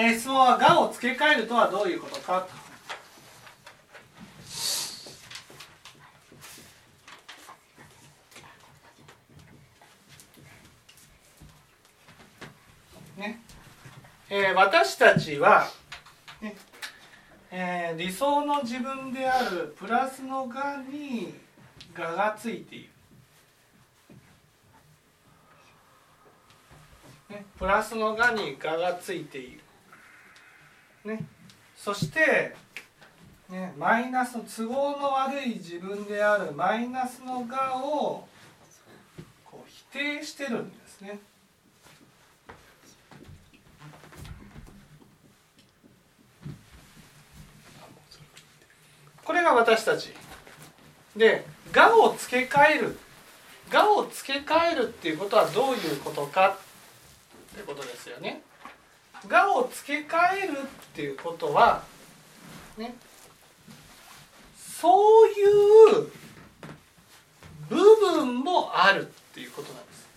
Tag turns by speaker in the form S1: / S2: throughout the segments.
S1: えー、質問は「が」を付け替えるとはどういうことかとねえー、私たちは、ねえー、理想の自分であるプラスの「が」に「が」がついている。ね、プラスの「が」に「が」がついている。ね、そして、ね、マイナスの都合の悪い自分であるマイナスの「が」をこう否定してるんですね。これが私たちで「が」を付け替える「が」を付け替えるっていうことはどういうことかってことですよね。がを付け替えるっていうことはねそういう部分もあるっていうことなんです。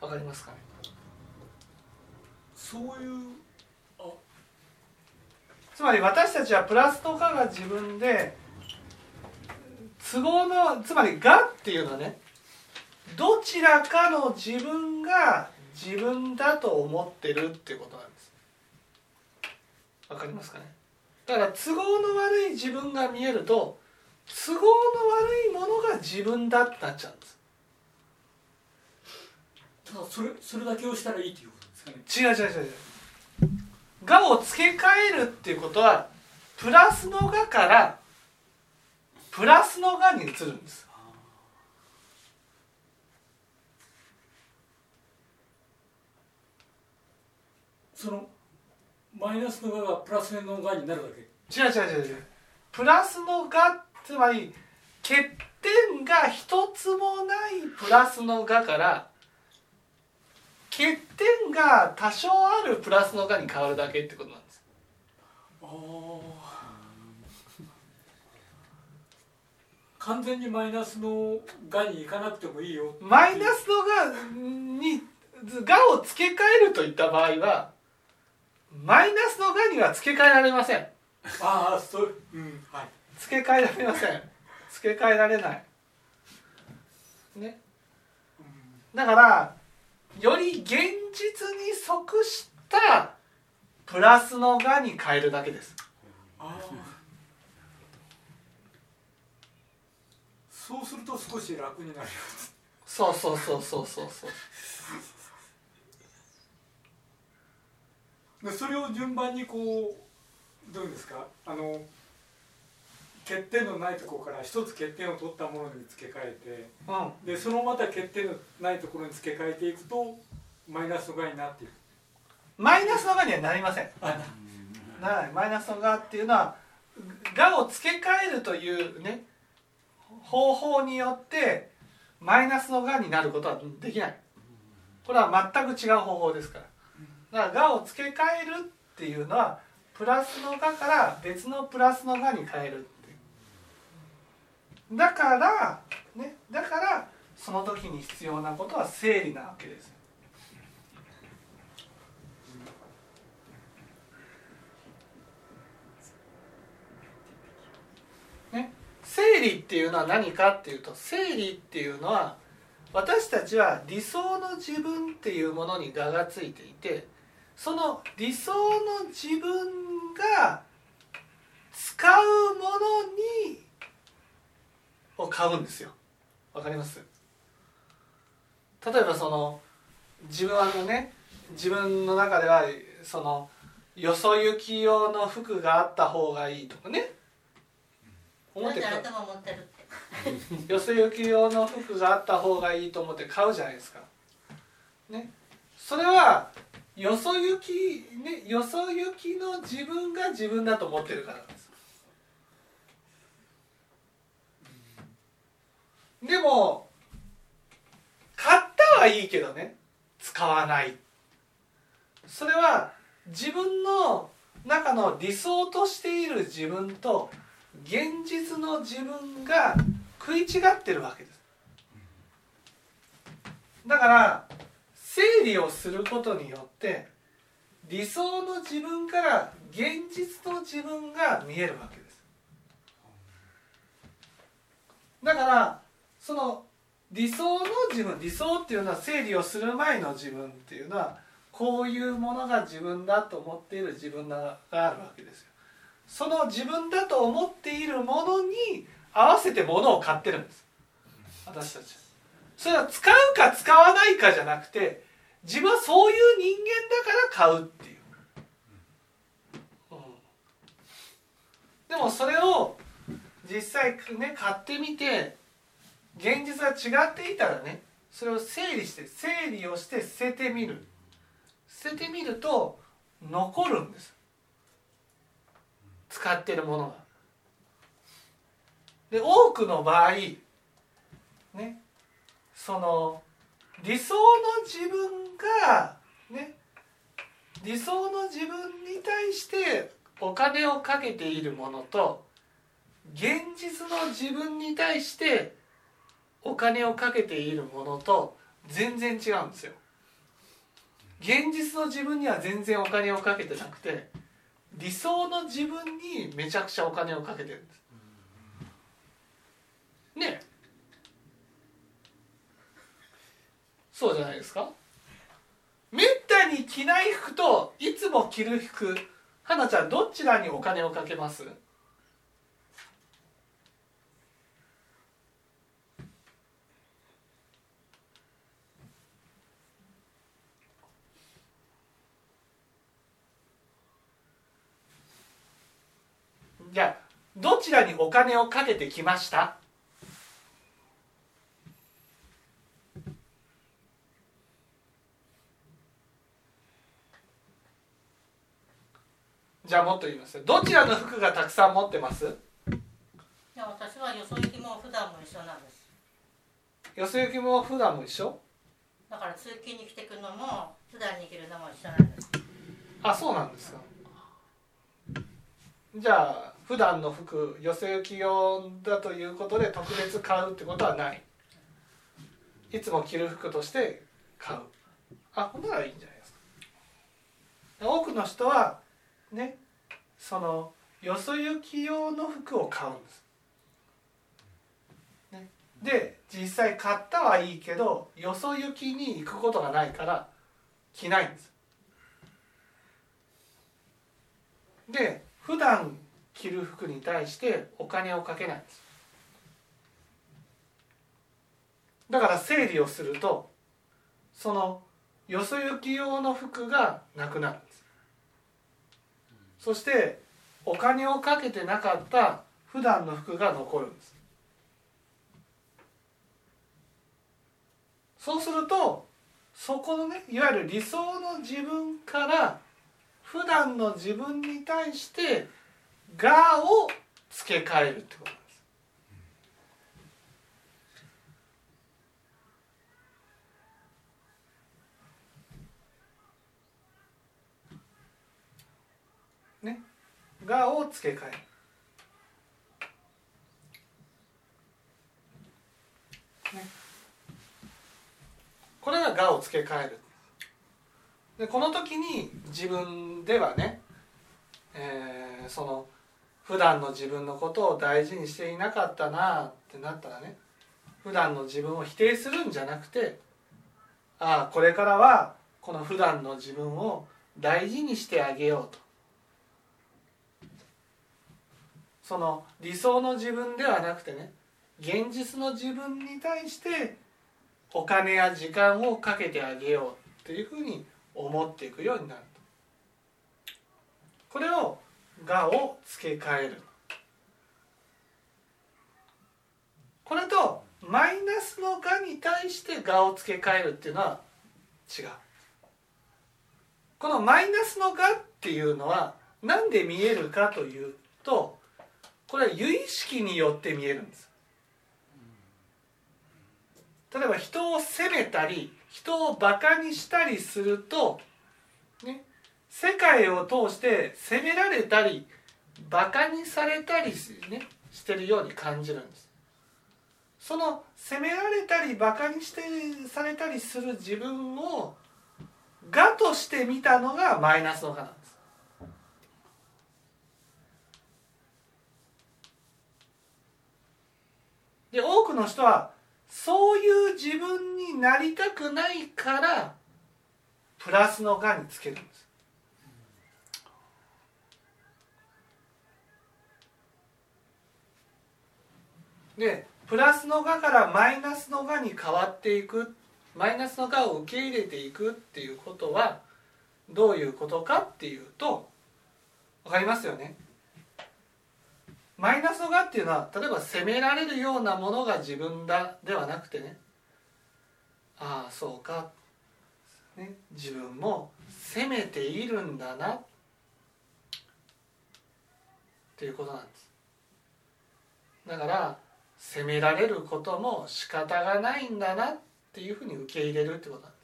S1: わかりますかね？
S2: そういう
S1: つまり私たちはプラスとかが自分で都合のつまり「が」っていうのはねどちらかの自分が自分だと思ってるってことなんです。わかりますかね？だから都合の悪い自分が見えると都合の悪いものが自分だってなっちゃうんです。
S2: ただそれそれだけをしたらいいっていうことです
S1: かね？違う違う違う違う「が」を付け替えるっていうことはプラスの「が」からプラスの「が」に移るんです
S2: そのマイナスのががプラスのがになるわけ。
S1: 違う違う違う違う。プラスのがつまり欠点が一つもないプラスのがから欠点が多少あるプラスのがに変わるだけってことなんです。あ
S2: 完全にマイナスのがにいかなくてもいいよ
S1: マイナスのがにがを付け替えるといった場合はマイナスのがには付け替えられません。
S2: ああそううんはい。
S1: 付け替えられません。付け替えられない。ね。だからより現実に即したプラスのがに変えるだけです。ああ
S2: そうすると少し楽になります
S1: そうそうそうそうそうそう
S2: でそれを順番にこうどうですか？あの欠点のないところから一つ欠点を取ったものに付け替えて、うん、でそのまた欠点のないところに付け替えていくとマイナスのがになっていく。
S1: マイナスのがにはなりません。ならないマイナスのがっていうのはがを付け替えるというね方法によってマイナスのがになることはできない。これは全く違う方法ですからだから「が」を付け替えるっていうのはプラスの「が」から別のプラスの「が」に変えるっていう。だからねだからその時に必要なことは整理なわけですね、整理っていうのは何かっていうと整理っていうのは私たちは理想の自分っていうものに我がついていてその理想の自分が使うものにを買うんですよ。わかります？例えばその自分はのね自分の中ではそのよそ行き用の服があった方がいいとかね。
S3: 思って買
S1: うよそ行き用の服があった方がいいと思って買うじゃないですか。ね。それはよそ行きねよそ行きの自分が自分だと思ってるからです。でも買ったはいいけどね使わない。それは自分の中の理想としている自分と現実の自分が食い違ってるわけです。だから整理をすることによって理想の自分から現実の自分が見えるわけです。だからその理想の自分理想っていうのは整理をする前の自分っていうのはこういうものが自分だと思っている自分があるわけですよ。その自分だと思っているものに合わせて物を買ってるんです。私たち。それは使うか使わないかじゃなくて自分はそういう人間だから買うっていう、うん、でもそれを実際ね買ってみて現実は違っていたらねそれを整理して整理をして捨ててみる。捨ててみると残るんです。使ってるものが。で多くの場合ねその理想の自分がね理想の自分に対してお金をかけているものと現実の自分に対してお金をかけているものと全然違うんですよ。現実の自分には全然お金をかけてなくて理想の自分にめちゃくちゃお金をかけてるんです。ねそうじゃないですか？めったに着ない服といつも着る服。花ちゃんどちらにお金をかけます？じゃあどちらにお金をかけてきました？じゃあもっと言いますどちらの服がたくさん持ってます？い
S3: や私はよそ行きも普段も一緒なんです。
S1: よそ行きも普段も一緒？
S3: だから通勤に着てくのも普段に着るのも一緒なんです。
S1: あそうなんですか。じゃあ普段の服よそ行き用だということで特別買うってことはない。いつも着る服として買う。あほんならいいんじゃないですか。多くの人はねそのよそ行き用の服を買うんです、ね、で実際買ったはいいけどよそ行きに行くことがないから着ないんです。で普段着る服に対してお金をかけないんです。だから整理をするとそのよそ行き用の服がなくなる。そしてお金をかけてなかった普段の服が残るんです。そうするとそこのねいわゆる理想の自分から普段の自分に対して「が」を付け替えるってこと。がを付け替える。ね、これががを付け替える。でこの時に自分ではね、えー、その普段の自分のことを大事にしていなかったなってなったらね普段の自分を否定するんじゃなくてああこれからはこの普段の自分を大事にしてあげようとその理想の自分ではなくてね現実の自分に対してお金や時間をかけてあげようというふうに思っていくようになると。これを「が」を付け替える。これとマイナスの「が」に対して「が」を付け替えるっていうのは違う。このマイナスの「が」っていうのは何で見えるかというとこれは由意識によって見えるんです。例えば人を責めたり人をバカにしたりすると、ね、世界を通して責められたりバカにされたり、ね、してるように感じるんです。その責められたりバカにしてされたりする自分を我として見たのがマイナスの我なんで多くの人はそういう自分になりたくないからプラスの我につけるんです。でプラスの我からマイナスの我に変わっていくマイナスの我を受け入れていくっていうことはどういうことかっていうと分かりますよね。マイナスの我っていうのは例えば責められるようなものが自分だではなくてね。ああそうか、ね、自分も責めているんだな。っていうことなんです。だから責められることも仕方がないんだな。っていうふうに受け入れるってことなんです。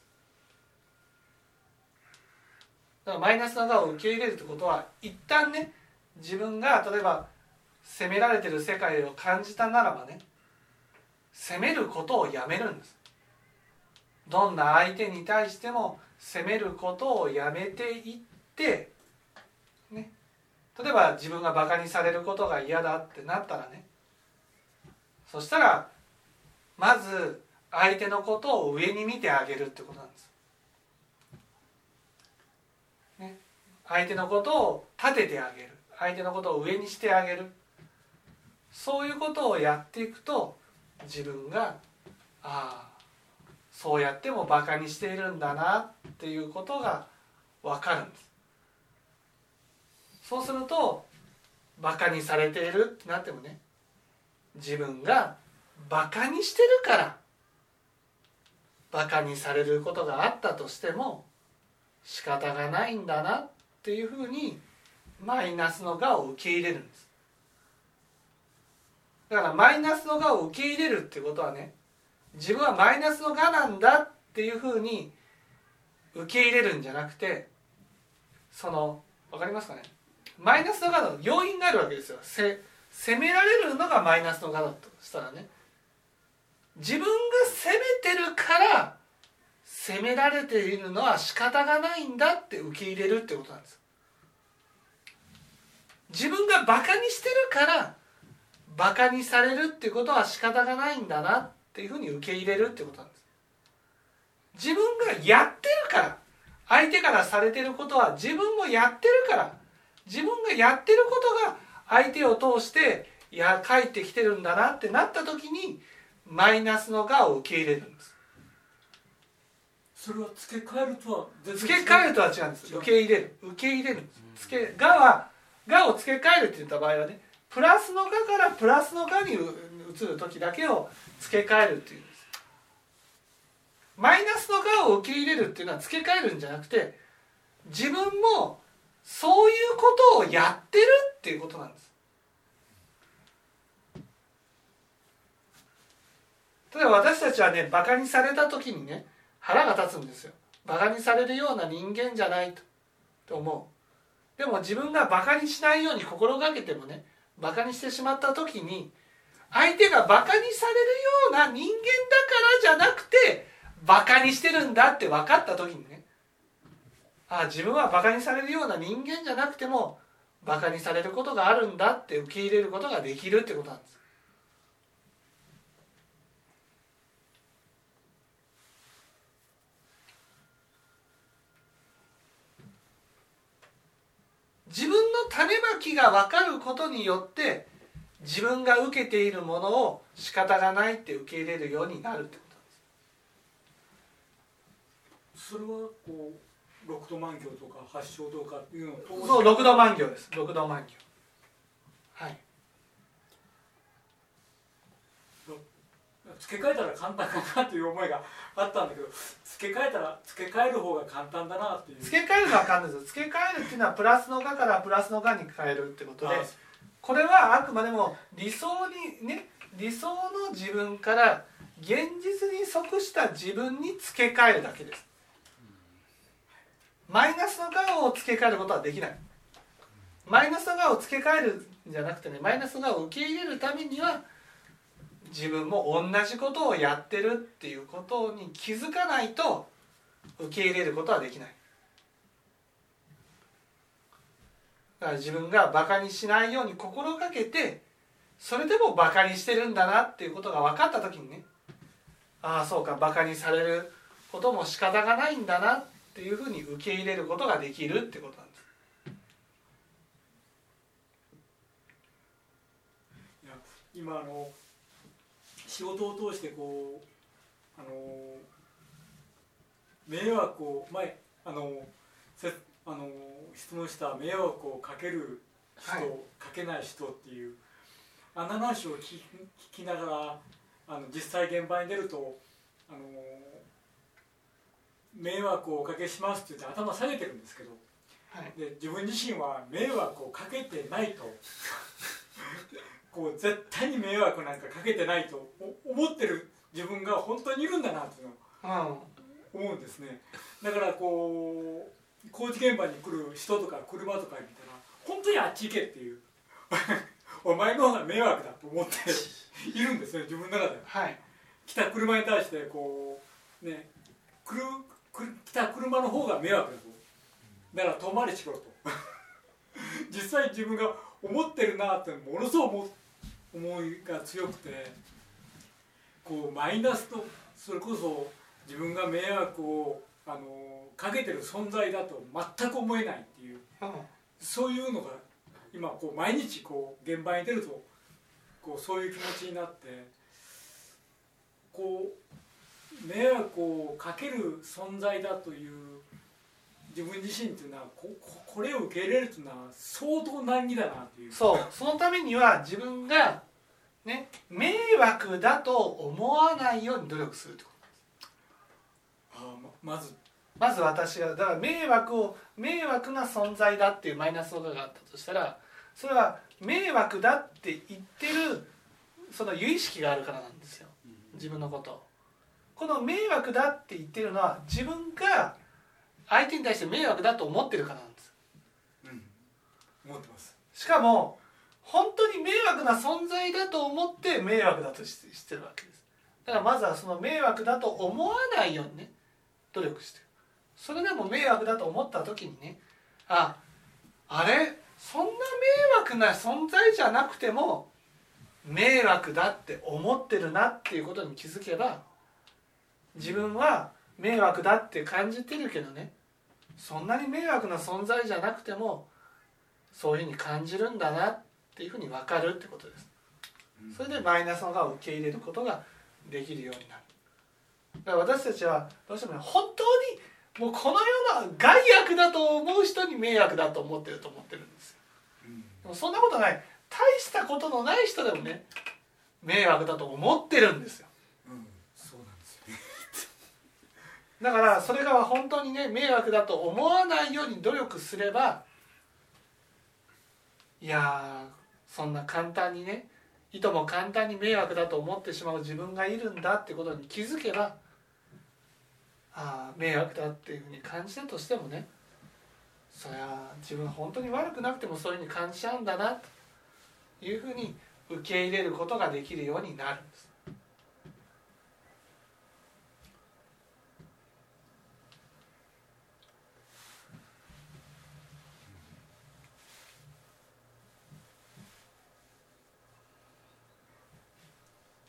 S1: だからマイナスな側を受け入れるってことは一旦ね自分が例えば責められてる世界を感じたならばね責めることをやめるんです。どんな相手に対しても責めることをやめていってね例えば自分がバカにされることが嫌だってなったらねそしたらまず相手のことを上に見てあげるってことなんです。ね、相手のことを立ててあげる。相手のことを上にしてあげる。そういうことをやっていくと自分がああそうやってもバカにしているんだなっていうことが分かるんです。そうするとバカにされているってなってもね自分がバカにしてるからバカにされることがあったとしても仕方がないんだなっていうふうにマイナスの我を受け入れるんですだからマイナスの我を受け入れるってことはね自分はマイナスの我なんだっていうふうに受け入れるんじゃなくてその分かりますかね？マイナスの我の要因があるわけですよ。責められるのがマイナスの我だとしたらね。自分が責めてるから責められているのは仕方がないんだって受け入れるってことなんです。自分がバカにしてるからバカにされるっていうことは仕方がないんだなっていうふうに受け入れるってことなんです。自分がやってるから相手からされてることは自分もやってるから自分がやってることが相手を通していや帰ってきてるんだなってなった時にマイナスの我を受け入れるんです。
S2: それは付け替えるとは
S1: 付け替えるとは違うんです。受け入れる。受け入れる。付け我は我を付け替えるって言った場合はねプラスの我からプラスの我に移る時だけを付け替えるっていうんです。マイナスの我を受け入れるっていうのは付け替えるんじゃなくて自分もそういうことをやってるっていうことなんです。例えば私たちはねバカにされた時にね腹が立つんですよ。バカにされるような人間じゃないとと思う。でも自分がバカにしないように心がけてもねバカにしてしまった時に相手がバカにされるような人間だからじゃなくてバカにしてるんだって分かった時にね。ああ自分はバカにされるような人間じゃなくてもバカにされることがあるんだって受け入れることができるってことなんです。自分種まきが分かることによって自分が受けているものを仕方がないって受け入れるようになるってこと
S2: です。それはこう六度万行とか八正道かっていうの
S1: そう六度万行です。六度万行はい
S2: 付け替えたら簡単かなという思いがあったんだけど付け替えたら付け替える方が簡単だなっていう。
S1: 付け替えるのは簡単です付け替えるっていうのはプラスのがからプラスのがに変えるってことでこれはあくまでも理想にね理想の自分から現実に即した自分に付け替えるだけです。マイナスのがを付け替えることはできない。マイナスのがを付け替えるんじゃなくてねマイナスのがを受け入れるためには自分も同じことをやってるっていうことに気づかないと受け入れることはできない。だから自分がバカにしないように心がけてそれでもバカにしてるんだなっていうことが分かった時にねああそうかバカにされることも仕方がないんだなっていうふうに受け入れることができるってことなんです。
S2: いや今の仕事を通してこうあの迷惑を前あのせあの質問した迷惑をかける人、
S1: はい
S2: かけない人っていうあの話を聞き聞きながらあの実際現場に出るとあの迷惑をおかけしますって言って頭下げてるんですけど
S1: はい。
S2: で自分自身は迷惑をかけてないと こう絶対に迷惑なんかかけてないとお思ってる自分が本当にいるんだなっていうの思うんですね。だからこう工事現場に来る人とか車とか見たら本当にあっち行けっていう お前の方が迷惑だと思っているんですね自分の中で
S1: は。い。
S2: 来た車に対してこうね来る来た車の方が迷惑だと。だから遠回りしろと。実際自分が思ってるなってものすごい思思いが強くてこうマイナスとそれこそ自分が迷惑をあのかけてる存在だと全く思えないっていう
S1: うん。
S2: そういうのが今こう毎日こう現場に出るとこうそういう気持ちになってこう迷惑をかける存在だという自分自身っていうのはこここれを受け入れるというのは相当難儀だなという。
S1: そう。そのためには自分がね迷惑だと思わないように努力するってこと。
S2: あままず。
S1: まず私がだから迷惑を迷惑な存在だっていうマイナスのことがあったとしたらそれは迷惑だって言ってるその由意識があるからなんですよ。自分のことを。この迷惑だって言ってるのは自分が相手に対して迷惑だと思ってるからなんです。
S2: うん。思ってます。
S1: しかも本当に迷惑な存在だと思って迷惑だとししてるわけです。だからまずはその迷惑だと思わないようにね努力してる。それでも迷惑だと思った時にねああれ？そんな迷惑な存在じゃなくても迷惑だって思ってるなっていうことに気づけば自分は迷惑だって感じてるけどねそんなに迷惑な存在じゃなくてもそういうふうに感じるんだなっていうふうに分かるってことです。それでマイナスのがを受け入れることができるようになる。だから私たちはどうしてもね本当にもうこの世の害悪だと思う人に迷惑だと思ってると思ってるんですよ。でもそんなことない。大したことのない人でもね迷惑だと思ってるんですよ
S2: うんそうなんですよね
S1: だからそれが本当にね迷惑だと思わないように努力すればいやそんな簡単にねいとも簡単に迷惑だと思ってしまう自分がいるんだってことに気づけばああ迷惑だっていうふうに感じたとしてもねそりゃ自分本当に悪くなくてもそういうふうに感じちゃうんだなというふうに受け入れることができるようになるんです。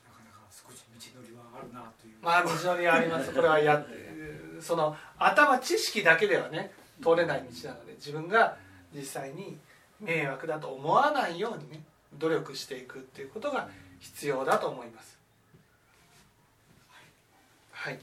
S2: なかなか少し道のりはあるなという
S1: まあ道のりはあります。これはやその頭知識だけではね通れない道なので自分が実際に迷惑だと思わないようにね努力していくっていうことが必要だと思います。はい